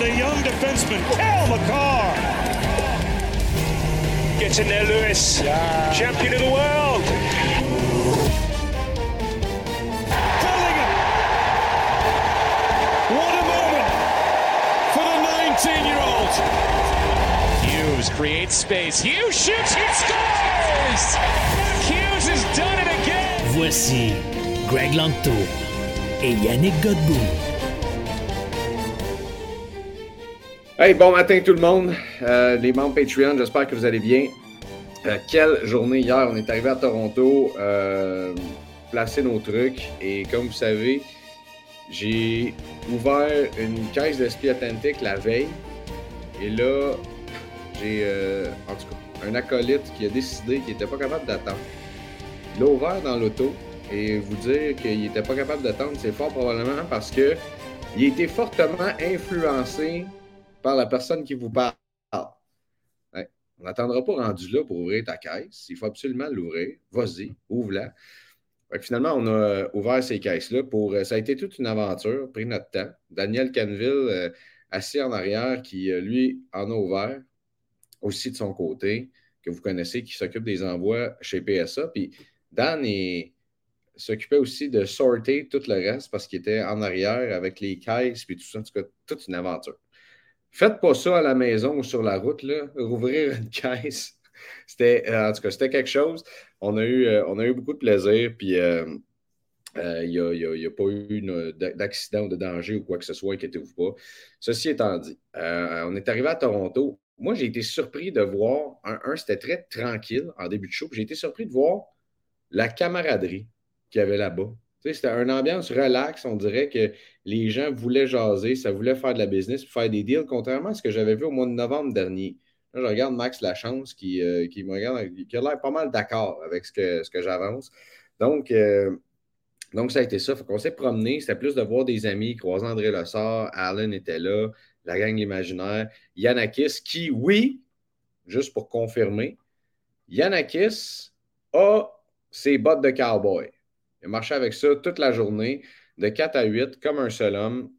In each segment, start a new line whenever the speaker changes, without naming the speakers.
By the young defenseman Cal McCarr. Gets in there, Lewis. Champion of the world. Bellingham. What a moment for the 19-year-old. Hughes creates space. Hughes shoots. He scores. Hughes has done it again.
Voici Greg Lanto et Yannick Godbout.
Hey, bon matin tout le monde, Euh, les membres Patreon, j'espère que vous allez bien. Euh, quelle journée. Hier, on est arrivé à Toronto, euh, placer nos trucs. Et comme vous savez, j'ai ouvert une caisse de ski authentique la veille. Et là, j'ai euh, en tout cas un acolyte qui a décidé qu'il n'était pas capable d'attendre. Il l'a ouvert dans l'auto. Et vous dire qu'il n'était pas capable d'attendre, c'est fort probablement parce que il a été fortement influencé par la personne qui vous parle. On n'attendra pas rendu là pour ouvrir ta caisse. Il faut absolument l'ouvrir. Vas-y, ouvre-la. Finalement, on a euh, ouvert ces caisses-là pour. euh, ça a été toute une aventure, pris notre temps. Daniel Canville, euh, assis en arrière, qui, lui, en a ouvert aussi de son côté, que vous connaissez, qui s'occupe des envois chez PSA. Puis Dan s'occupait aussi de sorter tout le reste parce qu'il était en arrière avec les caisses puis tout ça. En tout cas, toute une aventure. Faites pas ça à la maison ou sur la route. Rouvrir une caisse. C'était, euh, en tout cas, c'était quelque chose. On a eu, euh, on a eu beaucoup de plaisir. Puis, euh, il n'y a, a- pas eu d'accident ou de danger ou quoi que ce soit, inquiétez-vous pas. Ceci étant dit, on est arrivé à Toronto. Moi, j'ai été surpris de voir, un, un, c'était très tranquille en début de show. J'ai été surpris de voir la camaraderie qu'il y avait là-bas. C'était une ambiance relax. On dirait que les gens voulaient jaser, ça voulait faire de la business, faire des deals, contrairement à ce que j'avais vu au mois de novembre dernier. Là, je regarde Max Lachance qui, euh, qui me regarde, qui a l'air pas mal d'accord avec ce que, ce que j'avance. Donc, euh, donc, ça a été ça. Fait qu'on s'est promené. C'était plus de voir des amis, croiser André Lessard, Allen était là, la gang imaginaire, Yanakis, qui, oui, juste pour confirmer, Yanakis a ses bottes de cowboy. Il a marché avec ça toute la journée, de 4 à 8, comme un seul homme.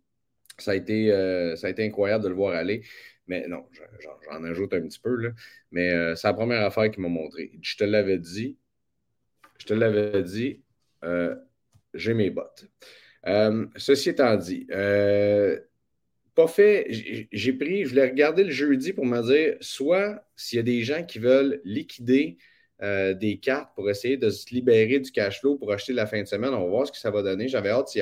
Ça a été, euh, ça a été incroyable de le voir aller. Mais non, je- j'en ajoute un petit peu, là. Mais euh, c'est la première affaire qu'il m'a montré. Je te l'avais dit. Je te l'avais dit. euh, j'ai mes bottes. Ceci étant dit, pas fait. j'ai- pris, je voulais regarder le jeudi pour me dire soit s'il y a des gens qui veulent liquider euh, des cartes pour essayer de se libérer du cash flow pour acheter la fin de semaine, on va voir ce que ça va donner. J'avais hâte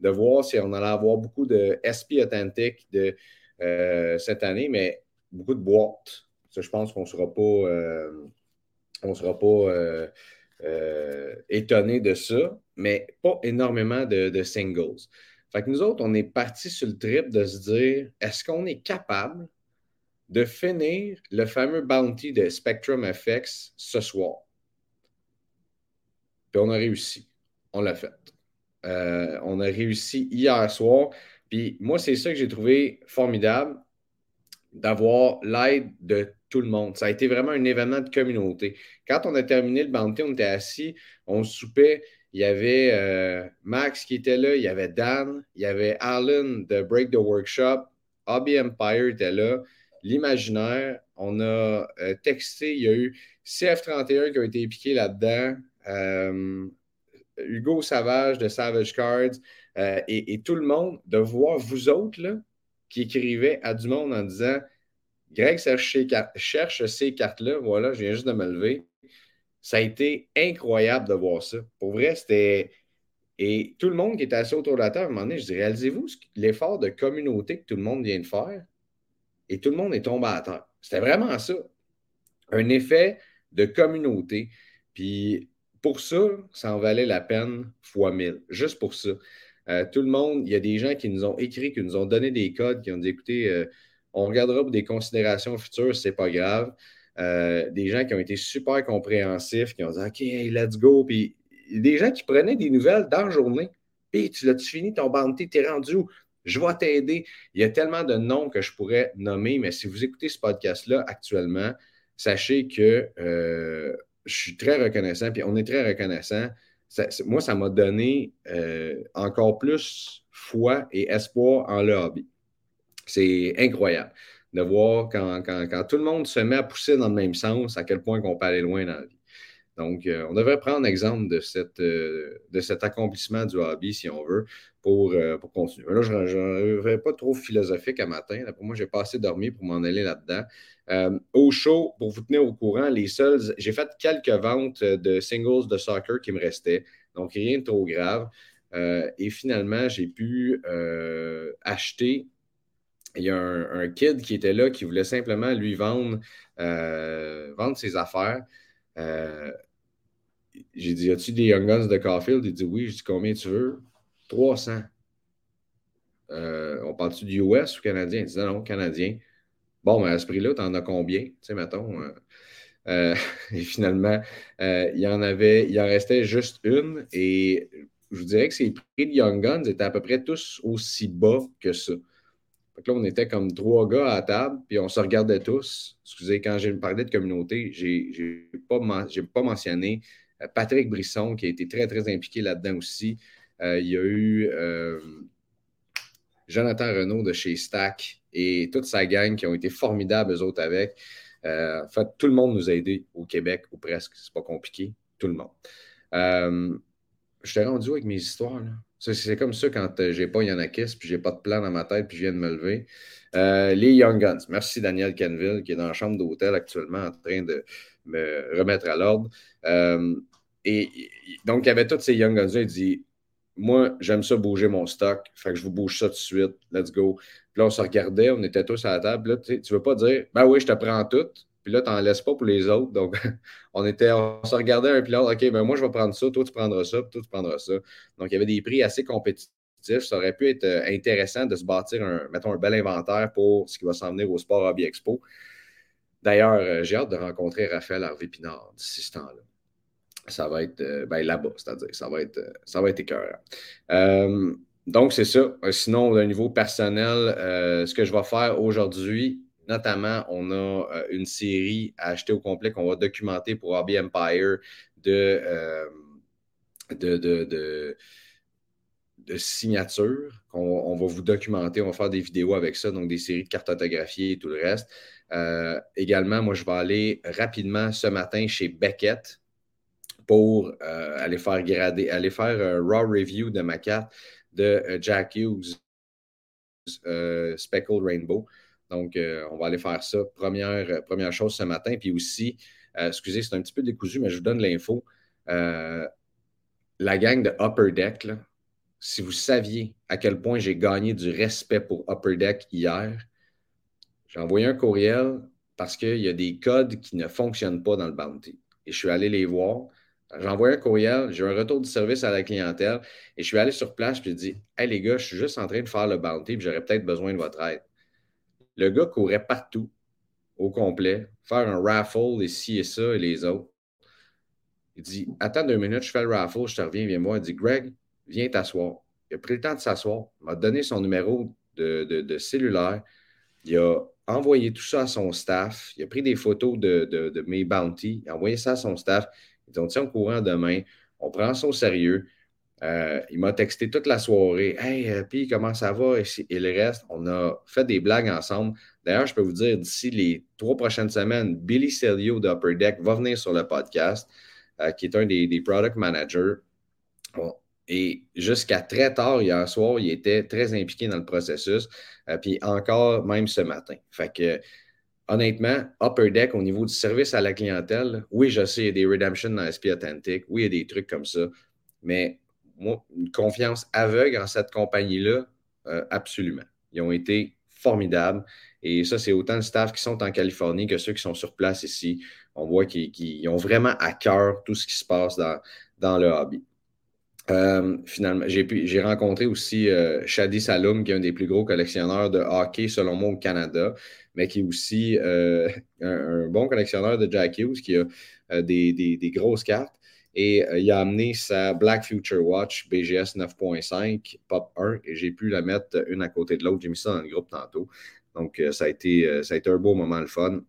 de voir si on allait avoir beaucoup de SP authentique de, euh, cette année, mais beaucoup de boîtes. Je pense qu'on ne sera pas, euh, on sera pas étonné de ça, mais pas énormément de, de singles. Fait que nous autres, on est partis sur le trip de se dire est-ce qu'on est capable de finir le fameux bounty de Spectrum FX ce soir? Puis on a réussi. On l'a fait. Euh, on a réussi hier soir. Puis moi, c'est ça que j'ai trouvé formidable d'avoir l'aide de tout le monde. Ça a été vraiment un événement de communauté. Quand on a terminé le bounty, on était assis, on soupait. Il y avait euh, Max qui était là, il y avait Dan, il y avait Alan de Break the Workshop, Hobby Empire était là, l'imaginaire. On a euh, texté, il y a eu CF31 qui a été piqué là-dedans, euh, Hugo Savage de Savage Cards euh, et, tout le monde, de voir vous autres qui écrivaient à du monde en disant Greg cherche ces, cartes-là, voilà, je viens juste de me lever. Ça a été incroyable de voir ça. Pour vrai, c'était. Et tout le monde qui était assis autour de la table, à un moment donné, je dis réalisez-vous l'effort de communauté que tout le monde vient de faire? Et tout le monde est tombé à terre. C'était vraiment ça. un effet de communauté. Puis pour ça, ça en valait la peine fois mille, juste pour ça. Euh, tout le monde, il y a des gens qui nous ont écrit, qui nous ont donné des codes, qui ont dit écoutez, euh, on regardera pour des considérations futures, c'est pas grave. Euh, des gens qui ont été super compréhensifs, qui ont dit OK, let's go. Puis des gens qui prenaient des nouvelles dans la journée. Puis tu l'as-tu fini ton bounty, t'es rendu où? Je vais t'aider. Il y a tellement de noms que je pourrais nommer, mais si vous écoutez ce podcast-là actuellement, sachez que je suis très reconnaissant, puis on est très reconnaissant. moi, ça m'a donné euh, encore plus foi et espoir en le hobby. C'est incroyable de voir quand, tout le monde se met à pousser dans le même sens, à quel point on peut aller loin dans la vie. Donc, euh, on devrait prendre exemple de, cette, euh, de cet accomplissement du hobby, si on veut, pour, pour continuer. Là, je ne pas trop philosophique à matin. pour moi, j'ai pas assez dormi pour m'en aller là-dedans. Euh, au show, pour vous tenir au courant, les seuls, j'ai fait quelques ventes de singles de soccer qui me restaient, donc rien de trop grave. Euh, et finalement, j'ai pu euh, acheter. Il y a un, kid qui était là qui voulait simplement lui vendre, vendre ses affaires. J'ai dit As-tu des Young Guns de Caulfield? Il dit Oui. J'ai dit Combien tu veux? 300. on parle-tu du US ou canadien? Il dit Non, non, canadien. Bon, mais à ce prix-là, tu en as combien? Tu sais, mettons. Euh, euh, et finalement, euh, il y en avait, il en restait juste une. Et je vous dirais que ces prix de Young Guns étaient à peu près tous aussi bas que ça. Fait là, on était comme trois gars à table, puis on se regardait tous. Excusez, quand j'ai parlé de communauté, je n'ai pas, pas mentionné Patrick Brisson, qui a été très, très impliqué là-dedans aussi. il y a eu Jonathan Renault de chez Stack et toute sa gang qui ont été formidables, eux autres, avec. Euh, en fait, tout le monde nous a aidés au Québec, ou presque. C'est pas compliqué. Tout le monde. Euh, je t'ai rendu avec mes histoires. C'est comme ça quand euh, j'ai pas Yanakis, puis j'ai pas de plan dans ma tête, puis je viens de me lever. les Young Guns. Merci Daniel Canville, qui est dans la chambre d'hôtel actuellement en train de me remettre à l'ordre. et donc, il y avait tous ces Young Guns. Il dit moi, j'aime ça bouger mon stock. Fait que je vous bouge ça tout de suite. Let's go. Puis là, on se regardait, on était tous à la table. Là, tu veux pas dire, ben oui, je te prends tout. Puis là, tu n'en laisses pas pour les autres. Donc, on était, on se regardait un puis l'autre. OK, ben moi, je vais prendre ça. Toi, tu prendras ça. Puis toi, tu prendras ça. Donc, il y avait des prix assez compétitifs. Ça aurait pu être euh, intéressant de se bâtir, un, mettons, un bel inventaire pour ce qui va s'en venir au Sport Hobby Expo. D'ailleurs, euh, j'ai hâte de rencontrer Raphaël Harvey-Pinard d'ici ce temps-là ça va être euh, ben, là-bas, c'est-à-dire, ça va être, ça va être écœurant. Donc, c'est ça. Sinon, au niveau personnel, ce que je vais faire aujourd'hui, notamment, on a une série à acheter au complet qu'on va documenter pour Hobby Empire de, de, de, de, signatures qu'on va vous documenter. On va faire des vidéos avec ça, donc des séries de cartes autographiées et tout le reste. également, moi, je vais aller rapidement ce matin chez Beckett pour euh, aller faire grader, aller faire un raw review de ma carte de euh, Jack Hughes euh, Speckled Rainbow. Donc, on va aller faire ça. Première, première chose ce matin. Puis aussi, excusez, c'est un petit peu décousu, mais je vous donne l'info. la gang de Upper Deck, si vous saviez à quel point j'ai gagné du respect pour Upper Deck hier, j'ai envoyé un courriel parce qu'il y a des codes qui ne fonctionnent pas dans le bounty. Et je suis allé les voir. J'ai envoyé un courriel, j'ai un retour du service à la clientèle et je suis allé sur place et j'ai dit Hey les gars, je suis juste en train de faire le bounty et j'aurais peut-être besoin de votre aide. Le gars courait partout, au complet, faire un raffle, ici et ça et les autres. Il dit Attends deux minutes, je fais le raffle, je te reviens, viens moi. Il dit Greg, viens t'asseoir. Il a pris le temps de s'asseoir, m'a donné son numéro de, cellulaire. Il a envoyé tout ça à son staff. Il a pris des photos de, de mes bounties. Il a envoyé ça à son staff. Ils on tient au courant demain, on prend ça au sérieux. Euh, il m'a texté toute la soirée. Hey, euh, puis comment ça va? Et, le reste, on a fait des blagues ensemble. D'ailleurs, je peux vous dire, d'ici les trois prochaines semaines, Billy Celio d'Upper Deck va venir sur le podcast, euh, qui est un des, product managers. et jusqu'à très tard hier soir, il était très impliqué dans le processus. puis encore, même ce matin. Fait que honnêtement, Upper Deck au niveau du service à la clientèle, oui, je sais, il y a des redemptions dans SP Authentic, oui, il y a des trucs comme ça, mais moi, une confiance aveugle en cette compagnie-là, euh, absolument. Ils ont été formidable. Et ça, c'est autant le staff qui sont en Californie que ceux qui sont sur place ici. On voit qu'ils ont vraiment à cœur tout ce qui se passe dans, le hobby. Euh, finalement, j'ai rencontré aussi euh, Shadi Saloum, qui est un des plus gros collectionneurs de hockey, selon moi, au Canada, mais qui est aussi un, bon collectionneur de Jack Hughes, qui a des, grosses cartes. Et il a amené sa Black Future Watch BGS 9.5 Pop 1 et j'ai pu la mettre une à côté de l'autre. J'ai mis ça dans le groupe tantôt. Donc, ça, a été, ça a été un beau moment, le fun.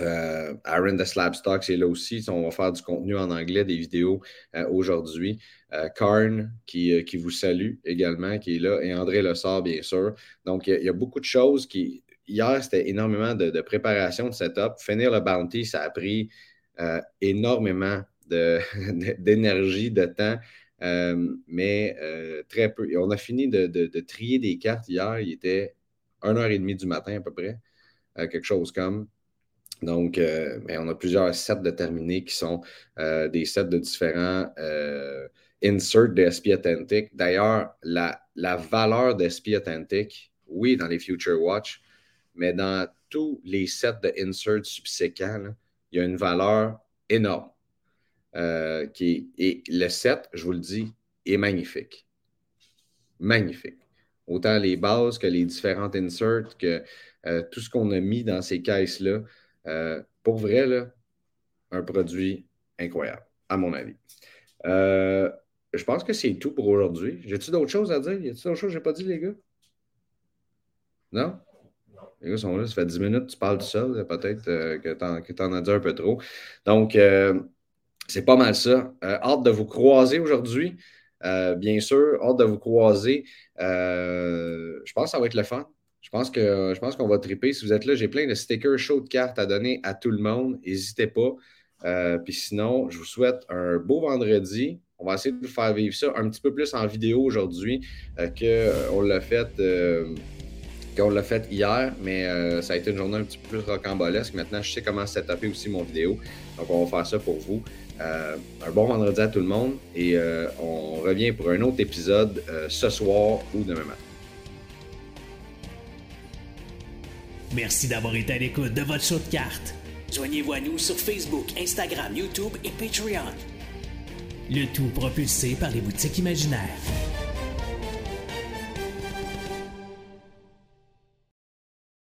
Euh, Aaron de Slabstocks est là aussi. On va faire du contenu en anglais, des vidéos euh, aujourd'hui. Euh, Karn, qui, qui, vous salue également, qui est là, et André Lessard, bien sûr. Donc, il y, a beaucoup de choses qui. Hier, c'était énormément de, préparation, de setup. Finir le bounty, ça a pris énormément d'énergie, de, temps, mais très peu. On a fini de, trier des cartes hier. Il était 1h30 du matin à peu près, quelque chose comme. Donc, euh, on a plusieurs sets de terminés qui sont euh, des sets de différents euh, inserts de SP Authentic. D'ailleurs, la, la, valeur de SP Authentic, oui, dans les Future Watch, mais dans tous les sets de inserts subséquents, il y a une valeur énorme. Qui et le set, je vous le dis, est magnifique. Magnifique. Autant les bases que les différentes inserts, que tout ce qu'on a mis dans ces caisses-là. Euh, pour vrai, là, un produit incroyable, à mon avis. Euh, je pense que c'est tout pour aujourd'hui. J'ai-tu d'autres choses à dire? Y a-t-il d'autres choses que je n'ai pas dit, les gars? Non? Les gars sont là, ça fait 10 minutes, tu parles tout seul. Peut-être euh, que tu en, as dit un peu trop. Donc, c'est pas mal ça. hâte de vous croiser aujourd'hui. bien sûr, hâte de vous croiser. je pense que ça va être le fun. Je pense que je pense qu'on va triper. Si vous êtes là, j'ai plein de stickers chauds de cartes à donner à tout le monde. N'hésitez pas. Euh, puis sinon, je vous souhaite un beau vendredi. On va essayer de vous faire vivre ça un petit peu plus en vidéo aujourd'hui euh, qu'on l'a fait. Euh, l'a fait hier, mais ça a été une journée un petit peu plus rocambolesque. Maintenant, je sais comment setuper aussi mon vidéo. Donc, on va faire ça pour vous. Un bon vendredi à tout le monde et on revient pour un autre épisode ce soir ou demain matin.
Merci d'avoir été à l'écoute de votre show de cartes. Joignez-vous à nous sur Facebook, Instagram, YouTube et Patreon. Le tout propulsé par les boutiques imaginaires.